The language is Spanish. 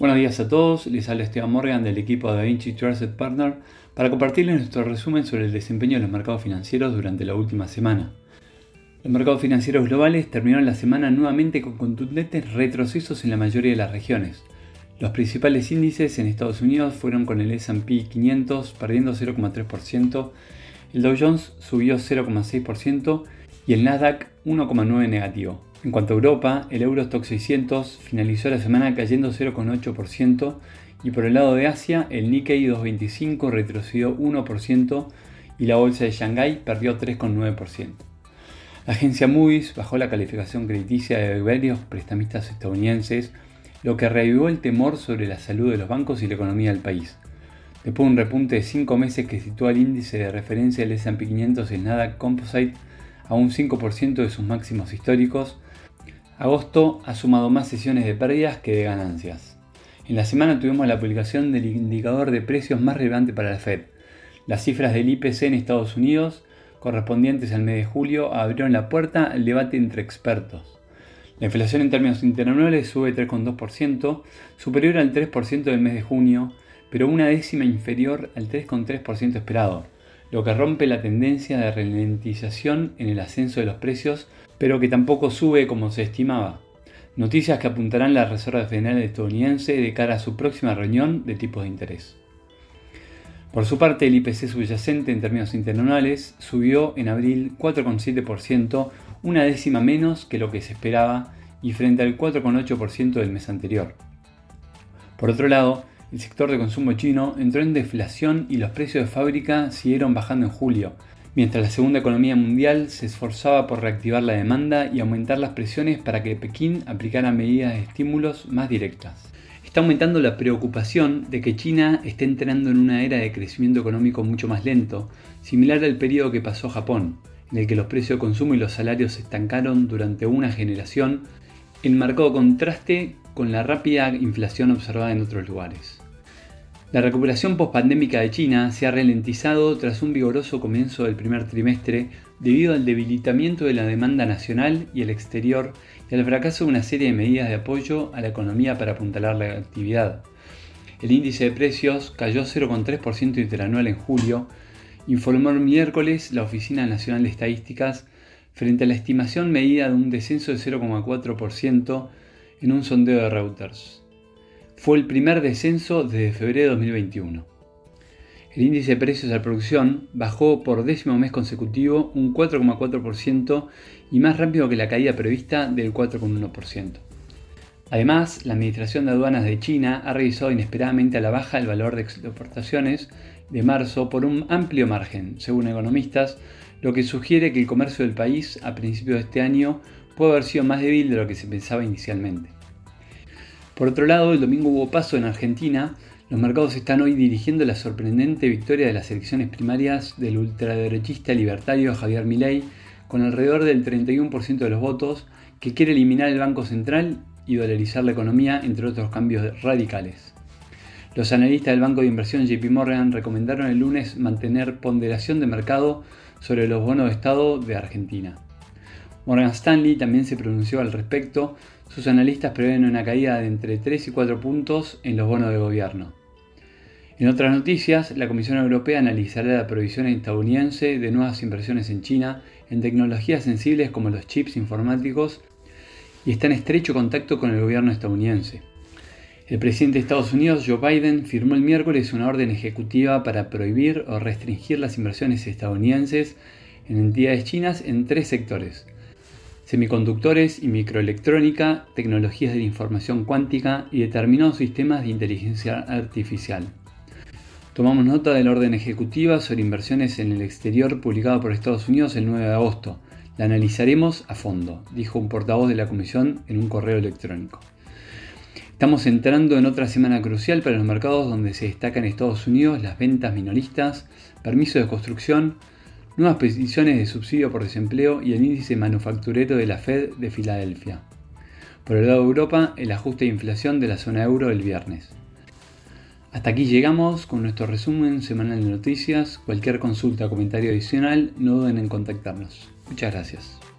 Buenos días a todos, les habla Esteban Morgan del equipo de DaVinci Trusted Partner para compartirles nuestro resumen sobre el desempeño de los mercados financieros durante la última semana. Los mercados financieros globales terminaron la semana nuevamente con contundentes retrocesos en la mayoría de las regiones. Los principales índices en Estados Unidos fueron con el SP 500 perdiendo 0,3%, el Dow Jones subió 0,6% y el Nasdaq 1,9% negativo. En cuanto a Europa, el Eurostock 600 finalizó la semana cayendo 0,8% y por el lado de Asia, el Nikkei 225 retrocedió 1% y la bolsa de Shanghái perdió 3,9%. La agencia Moody's bajó la calificación crediticia de varios prestamistas estadounidenses, lo que reavivó el temor sobre la salud de los bancos y la economía del país. Después de un repunte de 5 meses que sitúa el índice de referencia del S&P 500 en Nasdaq Composite a un 5% de sus máximos históricos, Agosto ha sumado más sesiones de pérdidas que de ganancias. En la semana tuvimos la publicación del indicador de precios más relevante para la Fed. Las cifras del IPC en Estados Unidos, correspondientes al mes de julio, abrieron la puerta al debate entre expertos. La inflación en términos interanuales sube 3,2%, superior al 3% del mes de junio, pero una décima inferior al 3,3% esperado, lo que rompe la tendencia de ralentización en el ascenso de los precios pero que tampoco sube como se estimaba. Noticias que apuntarán la Reserva Federal estadounidense de cara a su próxima reunión de tipos de interés. Por su parte, el IPC subyacente en términos interanuales subió en abril 4,7%, una décima menos que lo que se esperaba y frente al 4,8% del mes anterior. Por otro lado, el sector de consumo chino entró en deflación y los precios de fábrica siguieron bajando en julio, mientras la segunda economía mundial se esforzaba por reactivar la demanda y aumentar las presiones para que Pekín aplicara medidas de estímulos más directas. Está aumentando la preocupación de que China esté entrando en una era de crecimiento económico mucho más lento, similar al periodo que pasó Japón, en el que los precios de consumo y los salarios se estancaron durante una generación, en marcado contraste con la rápida inflación observada en otros lugares. La recuperación pospandémica de China se ha ralentizado tras un vigoroso comienzo del primer trimestre debido al debilitamiento de la demanda nacional y el exterior y al fracaso de una serie de medidas de apoyo a la economía para apuntalar la actividad. El índice de precios cayó 0,3% interanual en julio, informó el miércoles la Oficina Nacional de Estadísticas frente a la estimación medida de un descenso de 0,4% en un sondeo de Reuters fue el primer descenso desde febrero de 2021. El índice de precios a la producción bajó por décimo mes consecutivo un 4,4% y más rápido que la caída prevista del 4,1%. Además, la Administración de Aduanas de China ha revisado inesperadamente a la baja el valor de exportaciones de marzo por un amplio margen, según economistas, lo que sugiere que el comercio del país a principios de este año puede haber sido más débil de lo que se pensaba inicialmente. Por otro lado, el domingo hubo paso en Argentina. Los mercados están hoy dirigiendo la sorprendente victoria de las elecciones primarias del ultraderechista libertario Javier Milei, con alrededor del 31% de los votos, que quiere eliminar el Banco Central y dolarizar la economía, entre otros cambios radicales. Los analistas del banco de inversión JP Morgan recomendaron el lunes mantener ponderación de mercado sobre los bonos de Estado de Argentina. Morgan Stanley también se pronunció al respecto. Sus analistas prevén una caída de entre 3 y 4 puntos en los bonos de gobierno. En otras noticias, la Comisión Europea analizará la provisión estadounidense de nuevas inversiones en China en tecnologías sensibles como los chips informáticos y está en estrecho contacto con el gobierno estadounidense. El presidente de Estados Unidos, Joe Biden, firmó el miércoles una orden ejecutiva para prohibir o restringir las inversiones estadounidenses en entidades chinas en tres sectores, semiconductores y microelectrónica, tecnologías de la información cuántica y determinados sistemas de inteligencia artificial. Tomamos nota de la orden ejecutiva sobre inversiones en el exterior publicada por Estados Unidos el 9 de agosto. La analizaremos a fondo, dijo un portavoz de la Comisión en un correo electrónico. Estamos entrando en otra semana crucial para los mercados donde se destacan Estados Unidos las ventas minoristas, permisos de construcción, nuevas peticiones de subsidio por desempleo y el índice manufacturero de la Fed de Filadelfia. Por el lado de Europa, el ajuste de inflación de la zona euro el viernes. Hasta aquí llegamos con nuestro resumen semanal de noticias. Cualquier consulta o comentario adicional, no duden en contactarnos. Muchas gracias.